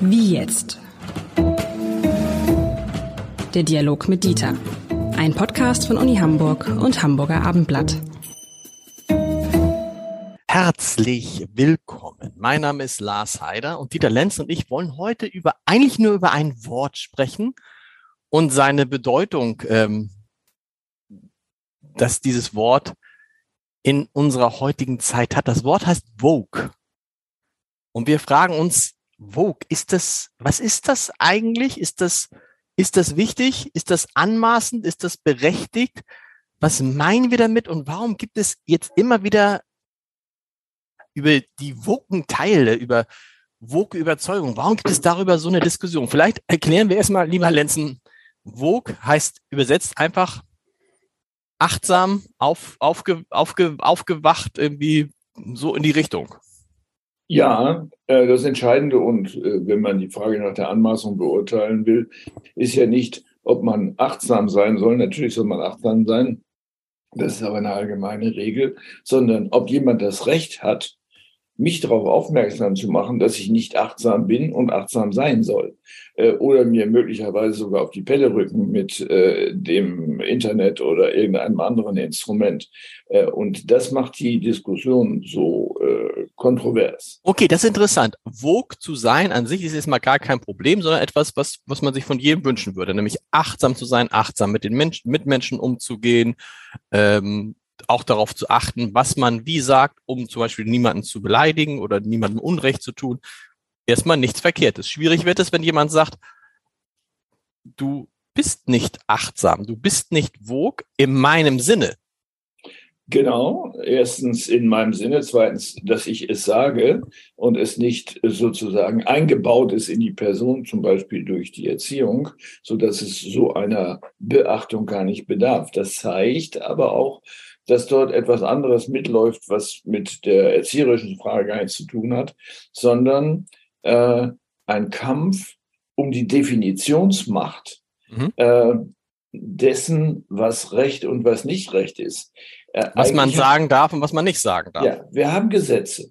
Wie jetzt? Der Dialog mit Dieter. Ein Podcast von Uni Hamburg und Hamburger Abendblatt. Herzlich willkommen. Mein Name ist Lars Heider und Dieter Lenz und ich wollen heute über eigentlich nur über ein Wort sprechen und seine Bedeutung, ähm, dass dieses Wort in unserer heutigen Zeit hat. Das Wort heißt Vogue. Und wir fragen uns, Vogue, ist das, was ist das eigentlich? Ist das, ist das wichtig? Ist das anmaßend? Ist das berechtigt? Was meinen wir damit? Und warum gibt es jetzt immer wieder über die Woken-Teile, über woke Überzeugung, warum gibt es darüber so eine Diskussion? Vielleicht erklären wir erstmal, lieber Lenzen, Vogue heißt übersetzt einfach achtsam, auf, aufge, aufge, aufgewacht, irgendwie so in die Richtung. Ja, äh, das Entscheidende und äh, wenn man die Frage nach der Anmaßung beurteilen will, ist ja nicht, ob man achtsam sein soll. Natürlich soll man achtsam sein. Das ist aber eine allgemeine Regel, sondern ob jemand das Recht hat, mich darauf aufmerksam zu machen, dass ich nicht achtsam bin und achtsam sein soll. Äh, oder mir möglicherweise sogar auf die Pelle rücken mit dem Internet oder irgendeinem anderen Instrument. Und das macht die Diskussion so kontrovers. Okay, das ist interessant. Vogue zu sein an sich ist jetzt mal gar kein Problem, sondern etwas, was, was man sich von jedem wünschen würde, nämlich achtsam zu sein, achtsam mit den Menschen, Mitmenschen umzugehen, ähm, auch darauf zu achten, was man wie sagt, um zum Beispiel niemanden zu beleidigen oder niemandem Unrecht zu tun. Erstmal nichts Verkehrtes. Schwierig wird es, wenn jemand sagt, du bist nicht achtsam, du bist nicht wog in meinem Sinne. Genau, erstens in meinem Sinne, zweitens, dass ich es sage und es nicht sozusagen eingebaut ist in die Person, zum Beispiel durch die Erziehung, so dass es so einer Beachtung gar nicht bedarf. Das zeigt aber auch, dass dort etwas anderes mitläuft, was mit der erzieherischen Frage gar nichts zu tun hat, sondern äh, ein Kampf um die Definitionsmacht mhm. äh, dessen, was Recht und was nicht Recht ist. Äh, was man sagen darf und was man nicht sagen darf. Ja, wir haben Gesetze.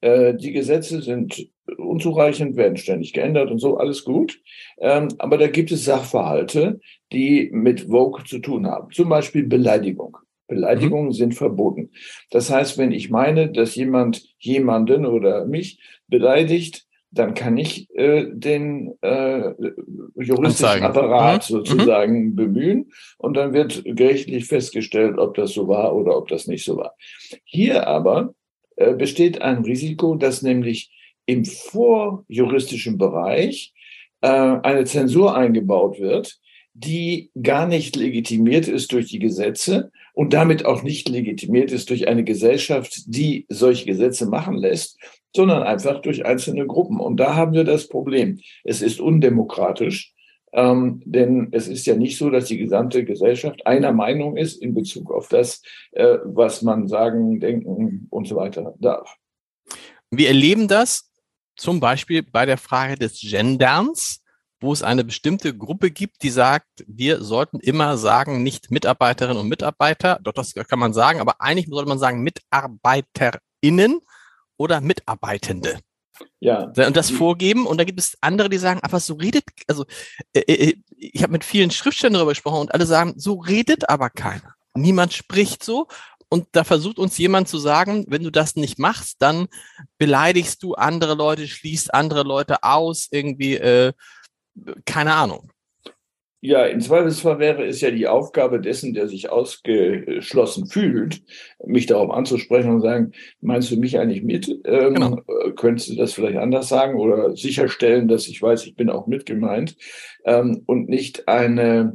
Äh, die Gesetze sind unzureichend, werden ständig geändert und so, alles gut. Ähm, aber da gibt es Sachverhalte, die mit Vogue zu tun haben. Zum Beispiel Beleidigung. Beleidigungen mhm. sind verboten. Das heißt, wenn ich meine, dass jemand jemanden oder mich beleidigt, dann kann ich äh, den äh, juristischen Anzeigen. Apparat mhm. sozusagen mhm. bemühen und dann wird gerichtlich festgestellt, ob das so war oder ob das nicht so war. Hier aber äh, besteht ein Risiko, dass nämlich im vorjuristischen Bereich äh, eine Zensur eingebaut wird, die gar nicht legitimiert ist durch die Gesetze und damit auch nicht legitimiert ist durch eine Gesellschaft, die solche Gesetze machen lässt, sondern einfach durch einzelne Gruppen. Und da haben wir das Problem. Es ist undemokratisch, ähm, denn es ist ja nicht so, dass die gesamte Gesellschaft einer Meinung ist in Bezug auf das, äh, was man sagen, denken und so weiter darf. Wir erleben das zum Beispiel bei der Frage des Genderns wo es eine bestimmte Gruppe gibt, die sagt, wir sollten immer sagen, nicht Mitarbeiterinnen und Mitarbeiter, doch das kann man sagen, aber eigentlich sollte man sagen MitarbeiterInnen oder Mitarbeitende. Ja. Und das vorgeben. Und da gibt es andere, die sagen, aber so redet, also äh, äh, ich habe mit vielen Schriftstellern darüber gesprochen und alle sagen, so redet aber keiner. Niemand spricht so. Und da versucht uns jemand zu sagen, wenn du das nicht machst, dann beleidigst du andere Leute, schließt andere Leute aus, irgendwie äh, keine Ahnung. Ja, im Zweifelsfall wäre es ja die Aufgabe dessen, der sich ausgeschlossen fühlt, mich darauf anzusprechen und sagen, meinst du mich eigentlich mit? Ähm, genau. Könntest du das vielleicht anders sagen oder sicherstellen, dass ich weiß, ich bin auch mitgemeint ähm, und nicht eine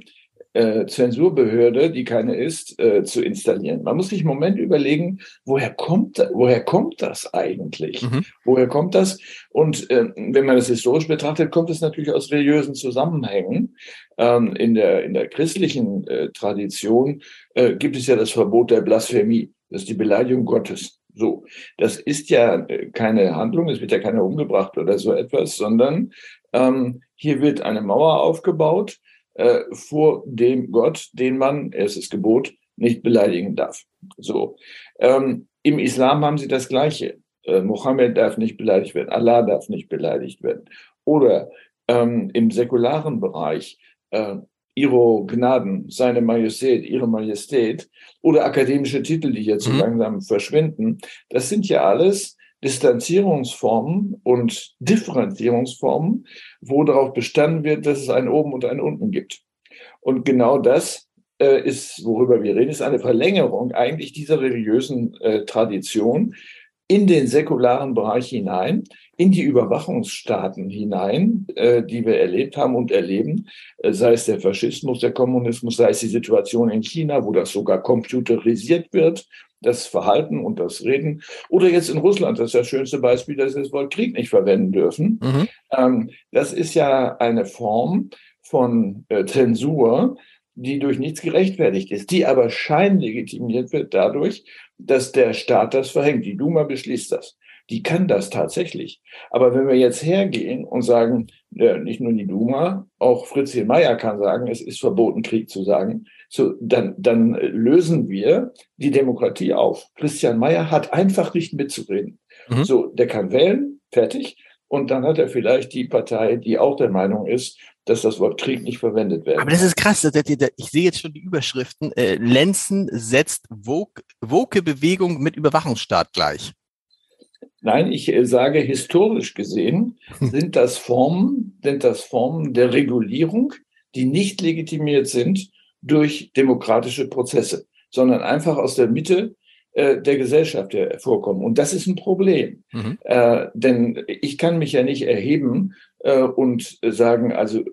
äh, Zensurbehörde, die keine ist, äh, zu installieren. Man muss sich im Moment überlegen, woher kommt, woher kommt das eigentlich? Mhm. Woher kommt das? Und äh, wenn man das historisch betrachtet, kommt es natürlich aus religiösen Zusammenhängen. Ähm, in, der, in der christlichen äh, Tradition äh, gibt es ja das Verbot der Blasphemie. Das ist die Beleidigung Gottes. So, das ist ja äh, keine Handlung, es wird ja keiner umgebracht oder so etwas, sondern ähm, hier wird eine Mauer aufgebaut, äh, vor dem Gott, den man, erstes Gebot, nicht beleidigen darf. So. Ähm, Im Islam haben sie das Gleiche. äh, Mohammed darf nicht beleidigt werden, Allah darf nicht beleidigt werden. Oder ähm, im säkularen Bereich äh, Ihre Gnaden, seine Majestät, Ihre Majestät oder akademische Titel, die jetzt so mhm. langsam verschwinden, das sind ja alles Distanzierungsformen und Differenzierungsformen, wo darauf bestanden wird, dass es ein Oben und ein Unten gibt. Und genau das äh, ist, worüber wir reden, ist eine Verlängerung eigentlich dieser religiösen äh, Tradition, in den säkularen Bereich hinein, in die Überwachungsstaaten hinein, äh, die wir erlebt haben und erleben, äh, sei es der Faschismus, der Kommunismus, sei es die Situation in China, wo das sogar computerisiert wird, das Verhalten und das Reden, oder jetzt in Russland, das ist das schönste Beispiel, dass wir das Wort Krieg nicht verwenden dürfen. Mhm. Ähm, das ist ja eine Form von äh, Zensur, die durch nichts gerechtfertigt ist, die aber scheinlegitimiert wird dadurch, dass der Staat das verhängt. Die Duma beschließt das. Die kann das tatsächlich. Aber wenn wir jetzt hergehen und sagen, äh, nicht nur die Duma, auch Fritzchen Meyer kann sagen, es ist verboten, Krieg zu sagen, so, dann, dann lösen wir die Demokratie auf. Christian Meyer hat einfach nicht mitzureden. Mhm. So, der kann wählen, fertig. Und dann hat er vielleicht die Partei, die auch der Meinung ist, dass das Wort Krieg nicht verwendet wird. Aber das ist krass. Ich sehe jetzt schon die Überschriften. Äh, Lenzen setzt Woke-Bewegung mit Überwachungsstaat gleich. Nein, ich äh, sage historisch gesehen sind das Formen, sind das Formen der Regulierung, die nicht legitimiert sind durch demokratische Prozesse, sondern einfach aus der Mitte äh, der Gesellschaft hervorkommen. Und das ist ein Problem. Mhm. Äh, denn ich kann mich ja nicht erheben äh, und sagen, also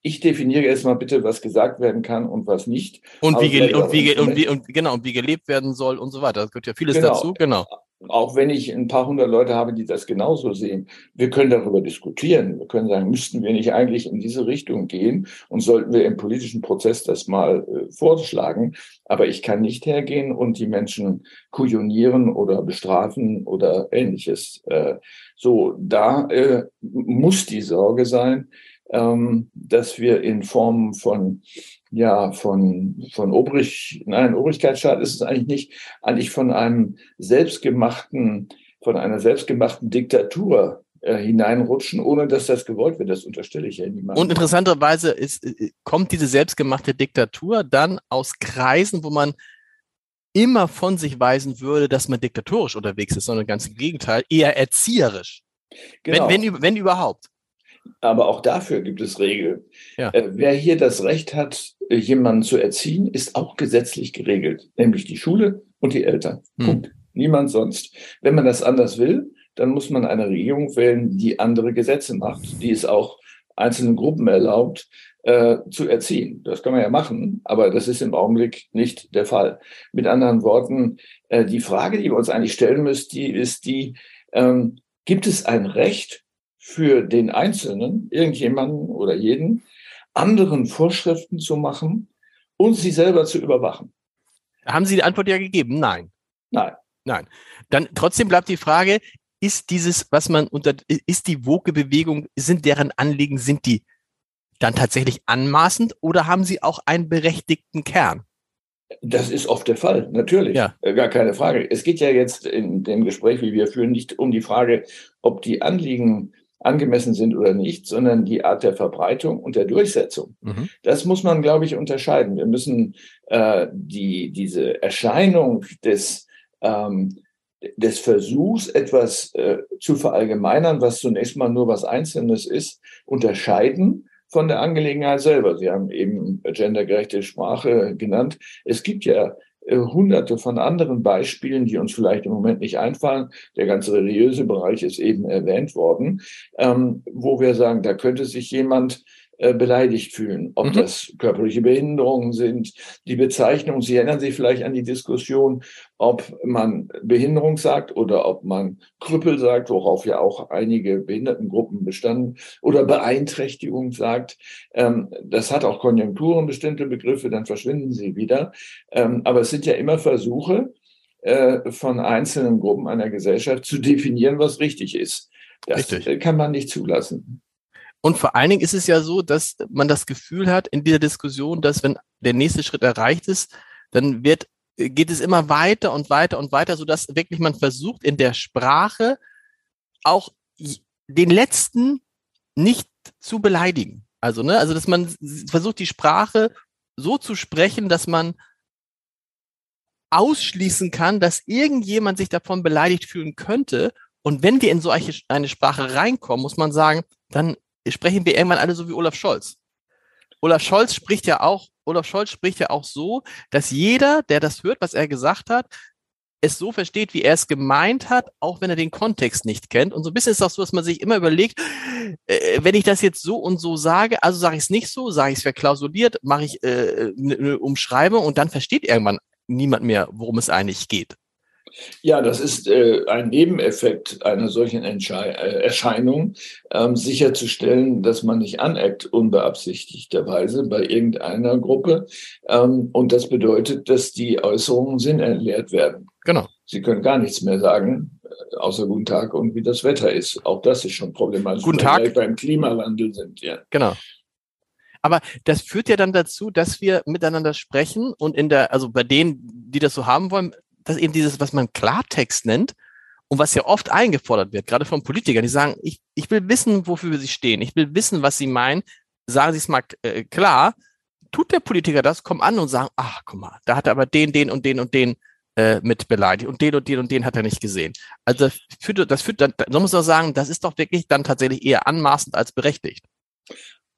ich definiere erstmal bitte, was gesagt werden kann und was nicht. Und wie, und wie, und wie, und genau, und wie gelebt werden soll und so weiter. Das gehört ja vieles genau. dazu, genau auch wenn ich ein paar hundert Leute habe, die das genauso sehen, wir können darüber diskutieren. Wir können sagen, müssten wir nicht eigentlich in diese Richtung gehen und sollten wir im politischen Prozess das mal äh, vorschlagen. Aber ich kann nicht hergehen und die Menschen kujonieren oder bestrafen oder ähnliches. Äh, so, da äh, muss die Sorge sein, ähm, dass wir in Form von ja, von, von Obrig, nein, Obrigkeitsstaat ist es eigentlich nicht, eigentlich von einem selbstgemachten, von einer selbstgemachten Diktatur äh, hineinrutschen, ohne dass das gewollt wird. Das unterstelle ich ja niemandem. Und interessanterweise ist, äh, kommt diese selbstgemachte Diktatur dann aus Kreisen, wo man immer von sich weisen würde, dass man diktatorisch unterwegs ist, sondern ganz im Gegenteil, eher erzieherisch. Genau. Wenn, wenn, wenn überhaupt. Aber auch dafür gibt es Regeln. Ja. Äh, wer hier das Recht hat, jemanden zu erziehen, ist auch gesetzlich geregelt, nämlich die Schule und die Eltern. Hm. Punkt. Niemand sonst. Wenn man das anders will, dann muss man eine Regierung wählen, die andere Gesetze macht, die es auch einzelnen Gruppen erlaubt, äh, zu erziehen. Das kann man ja machen, aber das ist im Augenblick nicht der Fall. Mit anderen Worten, äh, die Frage, die wir uns eigentlich stellen müssen, die ist die, ähm, gibt es ein Recht für den Einzelnen, irgendjemanden oder jeden, anderen Vorschriften zu machen und sie selber zu überwachen. Haben Sie die Antwort ja gegeben? Nein. Nein. Nein. Dann trotzdem bleibt die Frage, ist dieses, was man unter, ist die Woke-Bewegung, sind deren Anliegen, sind die dann tatsächlich anmaßend oder haben sie auch einen berechtigten Kern? Das ist oft der Fall, natürlich. Ja. Äh, gar keine Frage. Es geht ja jetzt in dem Gespräch, wie wir führen, nicht um die Frage, ob die Anliegen angemessen sind oder nicht, sondern die Art der Verbreitung und der Durchsetzung. Mhm. Das muss man, glaube ich, unterscheiden. Wir müssen äh, die, diese Erscheinung des, ähm, des Versuchs, etwas äh, zu verallgemeinern, was zunächst mal nur was Einzelnes ist, unterscheiden von der Angelegenheit selber. Sie haben eben gendergerechte Sprache genannt. Es gibt ja hunderte von anderen Beispielen, die uns vielleicht im Moment nicht einfallen. Der ganze religiöse Bereich ist eben erwähnt worden, ähm, wo wir sagen, da könnte sich jemand äh, beleidigt fühlen. Ob mhm. das körperliche Behinderungen sind, die Bezeichnung. Sie erinnern sich vielleicht an die Diskussion, ob man Behinderung sagt oder ob man Krüppel sagt, worauf ja auch einige Behindertengruppen bestanden, oder Beeinträchtigung sagt. Ähm, das hat auch Konjunkturen, bestimmte Begriffe, dann verschwinden sie wieder. Ähm, aber es sind ja immer Versuche äh, von einzelnen Gruppen einer Gesellschaft zu definieren, was richtig ist. Das richtig. kann man nicht zulassen. Und vor allen Dingen ist es ja so, dass man das Gefühl hat in dieser Diskussion, dass wenn der nächste Schritt erreicht ist, dann wird geht es immer weiter und weiter und weiter, so dass wirklich man versucht, in der Sprache auch den letzten nicht zu beleidigen. Also, ne, also, dass man versucht, die Sprache so zu sprechen, dass man ausschließen kann, dass irgendjemand sich davon beleidigt fühlen könnte. Und wenn wir in so eine Sprache reinkommen, muss man sagen, dann sprechen wir irgendwann alle so wie Olaf Scholz. Olaf Scholz spricht ja auch, Olaf Scholz spricht ja auch so, dass jeder, der das hört, was er gesagt hat, es so versteht, wie er es gemeint hat, auch wenn er den Kontext nicht kennt. Und so ein bisschen ist das so, dass man sich immer überlegt, äh, wenn ich das jetzt so und so sage, also sage ich es nicht so, sage ich es verklausuliert, mache ich äh, eine Umschreibung und dann versteht irgendwann niemand mehr, worum es eigentlich geht. Ja, das ist äh, ein Nebeneffekt einer solchen Entschei äh, Erscheinung, ähm, sicherzustellen, dass man nicht aneckt, unbeabsichtigterweise bei irgendeiner Gruppe. Ähm, und das bedeutet, dass die Äußerungen sinnentleert werden. Genau. Sie können gar nichts mehr sagen, äh, außer guten Tag und wie das Wetter ist. Auch das ist schon problematisch. Guten Tag. Weil wir beim Klimawandel sind, ja. Genau. Aber das führt ja dann dazu, dass wir miteinander sprechen und in der, also bei denen, die das so haben wollen, dass eben dieses, was man Klartext nennt und was ja oft eingefordert wird, gerade von Politikern, die sagen, ich, ich will wissen, wofür sie stehen, ich will wissen, was sie meinen, sagen sie es mal äh, klar, tut der Politiker das, kommt an und sagen, ach, guck mal, da hat er aber den, den und den und den äh, mit beleidigt und den und den und den hat er nicht gesehen. Also das führt, das führt dann, so muss man sagen, das ist doch wirklich dann tatsächlich eher anmaßend als berechtigt.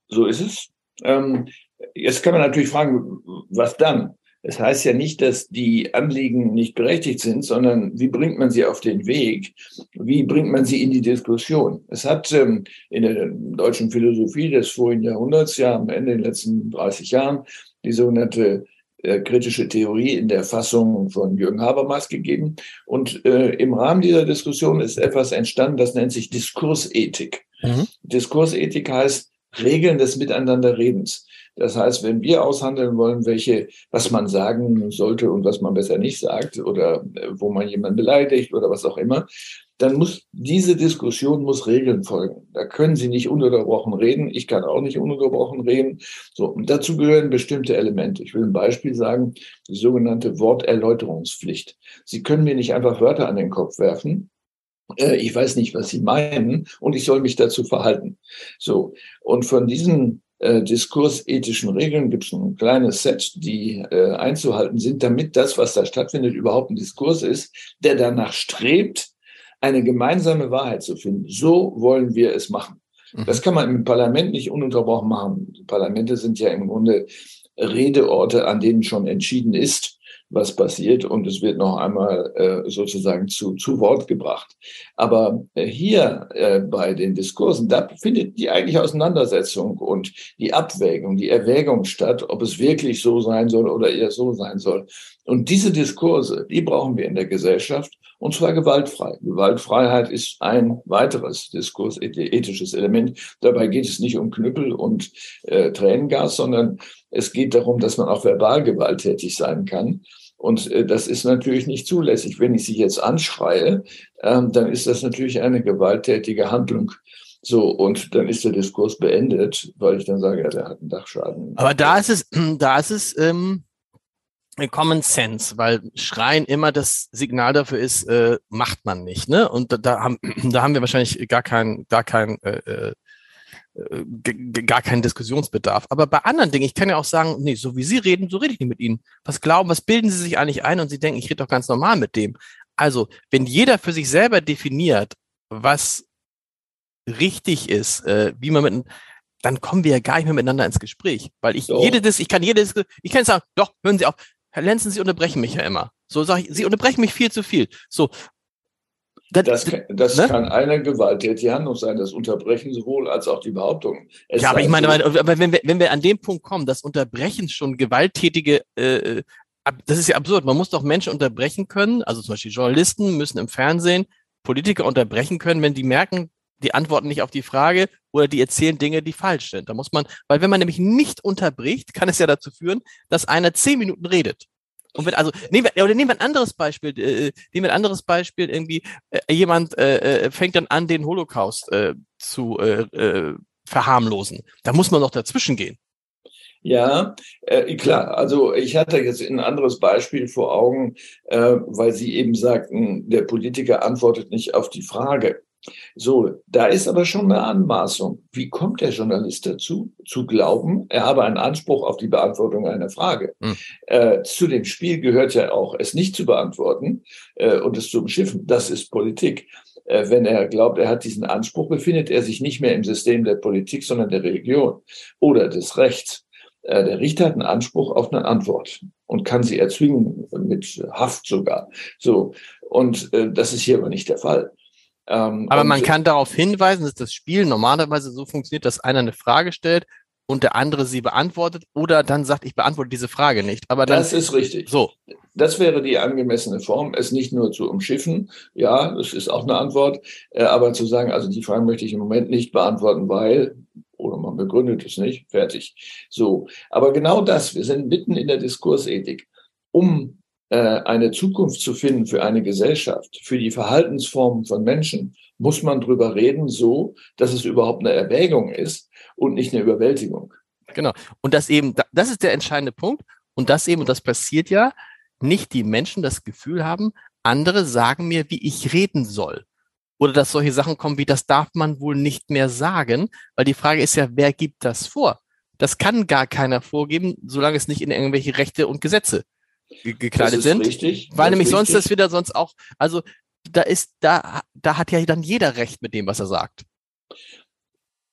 So ist es. Ähm, jetzt kann man natürlich fragen, was dann? Es das heißt ja nicht, dass die Anliegen nicht berechtigt sind, sondern wie bringt man sie auf den Weg? Wie bringt man sie in die Diskussion? Es hat ähm, in der deutschen Philosophie des vorigen Jahrhunderts, ja am Ende der letzten 30 Jahren, die sogenannte äh, kritische Theorie in der Fassung von Jürgen Habermas gegeben. Und äh, im Rahmen dieser Diskussion ist etwas entstanden, das nennt sich Diskursethik. Mhm. Diskursethik heißt Regeln des Miteinanderredens. Das heißt, wenn wir aushandeln wollen, welche, was man sagen sollte und was man besser nicht sagt oder äh, wo man jemanden beleidigt oder was auch immer, dann muss diese Diskussion muss Regeln folgen. Da können Sie nicht ununterbrochen reden. Ich kann auch nicht ununterbrochen reden. So, und dazu gehören bestimmte Elemente. Ich will ein Beispiel sagen, die sogenannte Worterläuterungspflicht. Sie können mir nicht einfach Wörter an den Kopf werfen äh, ich weiß nicht, was Sie meinen und ich soll mich dazu verhalten. So. Und von diesen äh, diskursethischen Regeln gibt es ein kleines Set, die äh, einzuhalten sind, damit das, was da stattfindet, überhaupt ein Diskurs ist, der danach strebt, eine gemeinsame Wahrheit zu finden. So wollen wir es machen. Mhm. Das kann man im Parlament nicht ununterbrochen machen. Die Parlamente sind ja im Grunde Redeorte, an denen schon entschieden ist, was passiert und es wird noch einmal äh, sozusagen zu, zu Wort gebracht. Aber äh, hier äh, bei den Diskursen, da findet die eigentliche Auseinandersetzung und die Abwägung, die Erwägung statt, ob es wirklich so sein soll oder eher so sein soll. Und diese Diskurse, die brauchen wir in der Gesellschaft und zwar gewaltfrei. Gewaltfreiheit ist ein weiteres diskursethisches Element. Dabei geht es nicht um Knüppel und äh, Tränengas, sondern es geht darum, dass man auch verbal gewalttätig sein kann. Und äh, das ist natürlich nicht zulässig. Wenn ich sie jetzt anschreie, ähm, dann ist das natürlich eine gewalttätige Handlung. So, und dann ist der Diskurs beendet, weil ich dann sage, ja, der hat einen Dachschaden. Aber da ist es, da ist es ähm, Common Sense, weil Schreien immer das Signal dafür ist, äh, macht man nicht. Ne? Und da, da, haben, da haben wir wahrscheinlich gar kein, gar kein äh, äh gar keinen Diskussionsbedarf. Aber bei anderen Dingen, ich kann ja auch sagen, nee, so wie Sie reden, so rede ich nicht mit Ihnen. Was glauben, was bilden Sie sich eigentlich ein und Sie denken, ich rede doch ganz normal mit dem. Also, wenn jeder für sich selber definiert, was richtig ist, äh, wie man mit, dann kommen wir ja gar nicht mehr miteinander ins Gespräch. Weil ich so. jede, ich kann jedes, ich kann sagen, doch, hören Sie auf, Herr Lenzen, Sie unterbrechen mich ja immer. So sage ich, Sie unterbrechen mich viel zu viel. So, das, das, das ne? kann eine gewalttätige Handlung sein, das Unterbrechen sowohl als auch die Behauptung. Es ja, aber ich meine, aber wenn wir, wenn wir an dem Punkt kommen, das Unterbrechen schon gewalttätige, äh, das ist ja absurd. Man muss doch Menschen unterbrechen können, also zum Beispiel Journalisten müssen im Fernsehen Politiker unterbrechen können, wenn die merken, die antworten nicht auf die Frage oder die erzählen Dinge, die falsch sind. Da muss man, weil wenn man nämlich nicht unterbricht, kann es ja dazu führen, dass einer zehn Minuten redet. Und wenn, also nehmen wir, oder nehmen wir ein anderes Beispiel, äh, nehmen wir ein anderes Beispiel, irgendwie, äh, jemand äh, äh, fängt dann an, den Holocaust äh, zu äh, äh, verharmlosen. Da muss man doch dazwischen gehen. Ja, äh, klar. Also ich hatte jetzt ein anderes Beispiel vor Augen, äh, weil Sie eben sagten, der Politiker antwortet nicht auf die Frage. So, da ist aber schon eine Anmaßung. Wie kommt der Journalist dazu, zu glauben, er habe einen Anspruch auf die Beantwortung einer Frage? Hm. Äh, zu dem Spiel gehört ja auch, es nicht zu beantworten äh, und es zu umschiffen. Das ist Politik. Äh, wenn er glaubt, er hat diesen Anspruch, befindet er sich nicht mehr im System der Politik, sondern der Religion oder des Rechts. Äh, der Richter hat einen Anspruch auf eine Antwort und kann sie erzwingen, mit Haft sogar. So. Und äh, das ist hier aber nicht der Fall. Ähm, aber man kann darauf hinweisen, dass das Spiel normalerweise so funktioniert, dass einer eine Frage stellt und der andere sie beantwortet oder dann sagt, ich beantworte diese Frage nicht. Aber dann, das ist richtig. So. Das wäre die angemessene Form, es nicht nur zu umschiffen. Ja, das ist auch eine Antwort. Äh, aber zu sagen, also die Frage möchte ich im Moment nicht beantworten, weil, oder man begründet es nicht, fertig. So. Aber genau das, wir sind mitten in der Diskursethik. Um eine Zukunft zu finden für eine Gesellschaft, für die Verhaltensformen von Menschen, muss man drüber reden, so, dass es überhaupt eine Erwägung ist und nicht eine Überwältigung. Genau. Und das eben, das ist der entscheidende Punkt. Und das eben, und das passiert ja, nicht die Menschen das Gefühl haben, andere sagen mir, wie ich reden soll. Oder dass solche Sachen kommen wie, das darf man wohl nicht mehr sagen, weil die Frage ist ja, wer gibt das vor? Das kann gar keiner vorgeben, solange es nicht in irgendwelche Rechte und Gesetze gekleidet sind. Richtig, weil nämlich sonst das wieder sonst auch, also da ist, da, da hat ja dann jeder Recht mit dem, was er sagt.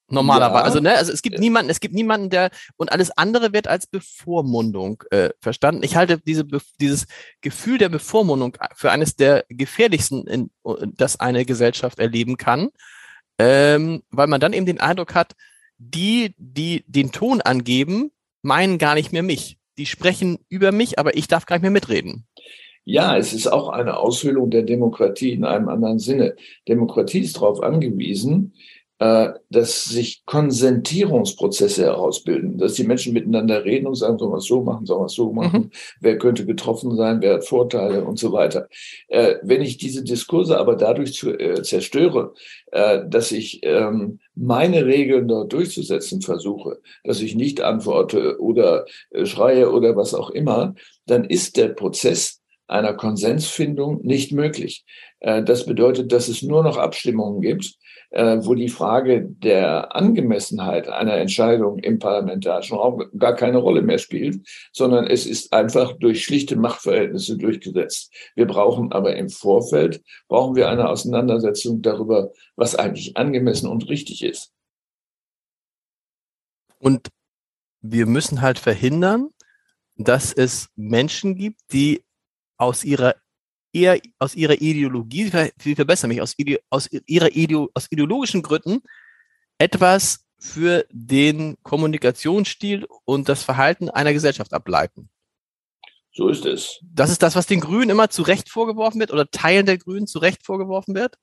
Normalerweise. Ja. Also, ne, also es gibt niemanden, es gibt niemanden, der und alles andere wird als Bevormundung äh, verstanden. Ich halte diese, dieses Gefühl der Bevormundung für eines der gefährlichsten, in, das eine Gesellschaft erleben kann, ähm, weil man dann eben den Eindruck hat, die, die den Ton angeben, meinen gar nicht mehr mich die sprechen über mich, aber ich darf gar nicht mehr mitreden. Ja, es ist auch eine Aushöhlung der Demokratie in einem anderen Sinne. Demokratie ist darauf angewiesen, dass sich Konsentierungsprozesse herausbilden, dass die Menschen miteinander reden und sagen, sollen wir es so machen, sollen wir es so machen, mhm. wer könnte getroffen sein, wer hat Vorteile und so weiter. Äh, wenn ich diese Diskurse aber dadurch zu, äh, zerstöre, äh, dass ich ähm, meine Regeln dort durchzusetzen versuche, dass ich nicht antworte oder äh, schreie oder was auch immer, dann ist der Prozess einer Konsensfindung nicht möglich. Äh, das bedeutet, dass es nur noch Abstimmungen gibt, äh, wo die Frage der Angemessenheit einer Entscheidung im parlamentarischen Raum gar keine Rolle mehr spielt, sondern es ist einfach durch schlichte Machtverhältnisse durchgesetzt. Wir brauchen aber im Vorfeld, brauchen wir eine Auseinandersetzung darüber, was eigentlich angemessen und richtig ist. Und wir müssen halt verhindern, dass es Menschen gibt, die aus ihrer eher aus ihrer Ideologie, ich verbessere mich, aus, aus ihrer Ideo, aus ideologischen Gründen etwas für den Kommunikationsstil und das Verhalten einer Gesellschaft ableiten. So ist es. Das ist das, was den Grünen immer zu Recht vorgeworfen wird oder Teilen der Grünen zu Recht vorgeworfen wird?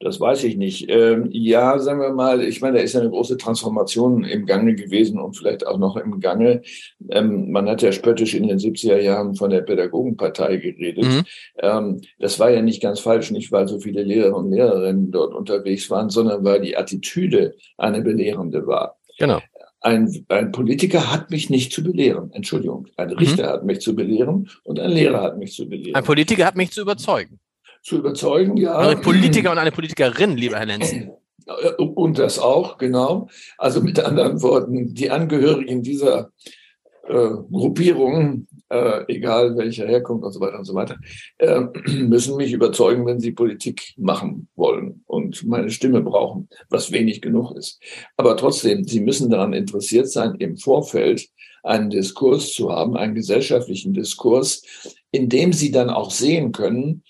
Das weiß ich nicht. Ähm, ja, sagen wir mal, ich meine, da ist ja eine große Transformation im Gange gewesen und vielleicht auch noch im Gange. Ähm, man hat ja spöttisch in den 70er Jahren von der Pädagogenpartei geredet. Mhm. Ähm, das war ja nicht ganz falsch, nicht weil so viele Lehrer und Lehrerinnen dort unterwegs waren, sondern weil die Attitüde eine belehrende war. Genau. Ein, ein Politiker hat mich nicht zu belehren. Entschuldigung. Ein Richter mhm. hat mich zu belehren und ein Lehrer hat mich zu belehren. Ein Politiker hat mich zu überzeugen zu überzeugen, ja. Ein Politiker und eine Politikerin, lieber Herr Lenzen. Und das auch, genau. Also mit anderen Worten, die Angehörigen dieser äh, Gruppierungen, äh, egal welcher Herkunft und so weiter und so weiter, äh, müssen mich überzeugen, wenn sie Politik machen wollen und meine Stimme brauchen, was wenig genug ist. Aber trotzdem, sie müssen daran interessiert sein, im Vorfeld einen Diskurs zu haben, einen gesellschaftlichen Diskurs, in dem sie dann auch sehen können,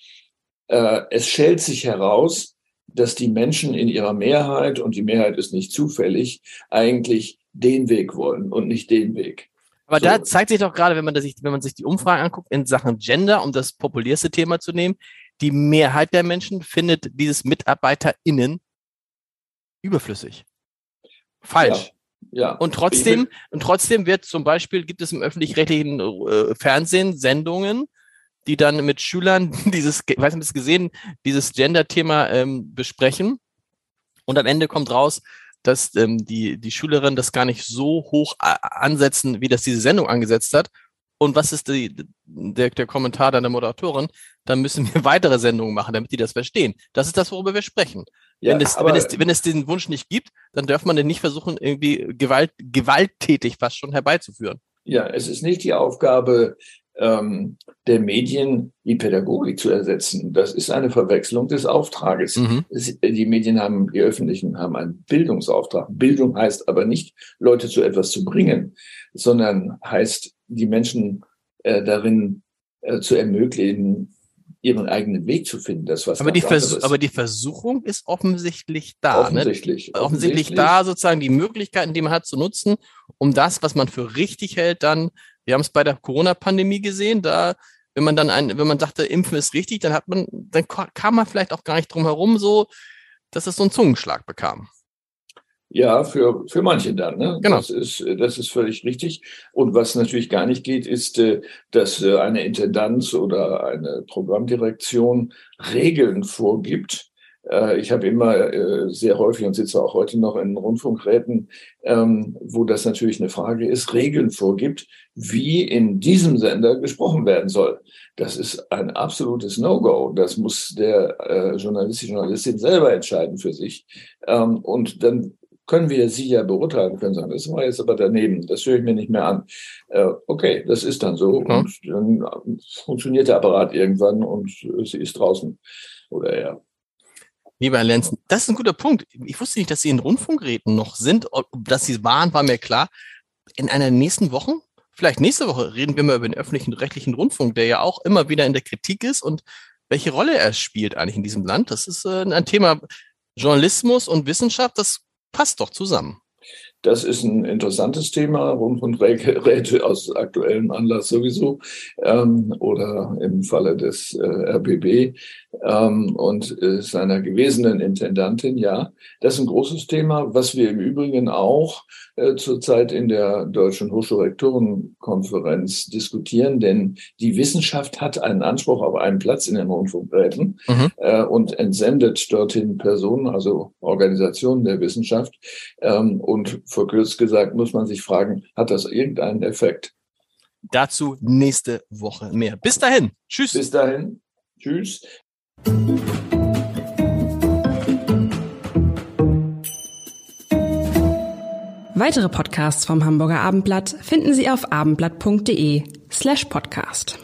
äh, es stellt sich heraus, dass die Menschen in ihrer Mehrheit, und die Mehrheit ist nicht zufällig, eigentlich den Weg wollen und nicht den Weg. Aber so. da zeigt sich doch gerade, wenn man, sich, wenn man sich die Umfragen anguckt, in Sachen Gender, um das populärste Thema zu nehmen, die Mehrheit der Menschen findet dieses MitarbeiterInnen überflüssig. Falsch. Ja. ja. Und trotzdem, und trotzdem wird zum Beispiel, gibt es im öffentlich-rechtlichen äh, Fernsehen Sendungen, die dann mit Schülern dieses, weiß nicht, gesehen, dieses Gender-Thema ähm, besprechen. Und am Ende kommt raus, dass ähm, die, die Schülerinnen das gar nicht so hoch ansetzen, wie das diese Sendung angesetzt hat. Und was ist die, der, der Kommentar dann der Moderatorin? Dann müssen wir weitere Sendungen machen, damit die das verstehen. Das ist das, worüber wir sprechen. Ja, wenn, es, wenn, es, wenn es den Wunsch nicht gibt, dann darf man den nicht versuchen, irgendwie Gewalt, gewalttätig fast schon herbeizuführen. Ja, es ist nicht die Aufgabe ähm, der Medien, die Pädagogik zu ersetzen. Das ist eine Verwechslung des Auftrages. Mhm. Es, die Medien haben, die öffentlichen haben einen Bildungsauftrag. Bildung heißt aber nicht, Leute zu etwas zu bringen, sondern heißt, die Menschen äh, darin äh, zu ermöglichen, ihren eigenen Weg zu finden. Das was aber die, Vers aber die Versuchung ist offensichtlich da. Ne? Offensichtlich, ne? offensichtlich. Offensichtlich da, sozusagen die Möglichkeiten, die man hat, zu nutzen, um das, was man für richtig hält, dann, wir haben es bei der Corona-Pandemie gesehen, da, wenn man dann ein, wenn man sagte, Impfen ist richtig, dann hat man, dann kam man vielleicht auch gar nicht drum herum, so, dass es so einen Zungenschlag bekam. Ja, für, für manche dann. Ne? Genau. Das ist, das ist völlig richtig. Und was natürlich gar nicht geht, ist, äh, dass äh, eine Intendanz oder eine Programmdirektion Regeln vorgibt. Äh, ich habe immer sehr häufig und sitze auch heute noch in Rundfunkräten, ähm, wo das natürlich eine Frage ist, Regeln vorgibt, wie in diesem Sender gesprochen werden soll. Das ist ein absolutes No-Go. Das muss der Journalist, die Journalistin selber entscheiden für sich. Ähm, und dann können wir sie ja beurteilen können, sagen, das war jetzt aber daneben, das höre ich mir nicht mehr an. Äh, okay, das ist dann so. Ja. Und dann funktioniert der Apparat irgendwann und sie ist draußen. Oder ja. Lieber Herr Lenzen, das ist ein guter Punkt. Ich wusste nicht, dass Sie in Rundfunkräten noch sind. Dass Sie waren, war mir klar. In einer nächsten Woche, vielleicht nächste Woche, reden wir mal über den öffentlichen rechtlichen Rundfunk, der ja auch immer wieder in der Kritik ist und welche Rolle er spielt eigentlich in diesem Land. Das ist äh, ein Thema Journalismus und Wissenschaft, das passt doch zusammen. Das ist ein interessantes Thema, Rundfunkräte aus aktuellem Anlass sowieso ähm, oder im Falle des äh, RBB ähm, und äh, seiner gewesenen Intendantin, ja. Das ist ein großes Thema, was wir im Übrigen auch äh, zurzeit in der Deutschen Hochschulrektorenkonferenz diskutieren, denn die Wissenschaft hat einen Anspruch auf einen Platz in den Rundfunkräten mhm. äh, und entsendet dorthin Personen, also Organisationen der Wissenschaft ähm, und verkürzt gesagt, muss man sich fragen, hat das irgendeinen Effekt? Dazu nächste Woche mehr. Bis dahin. Tschüss. Bis dahin. Tschüss. Weitere Podcasts vom Hamburger Abendblatt finden Sie auf abendblatt.de slash podcast.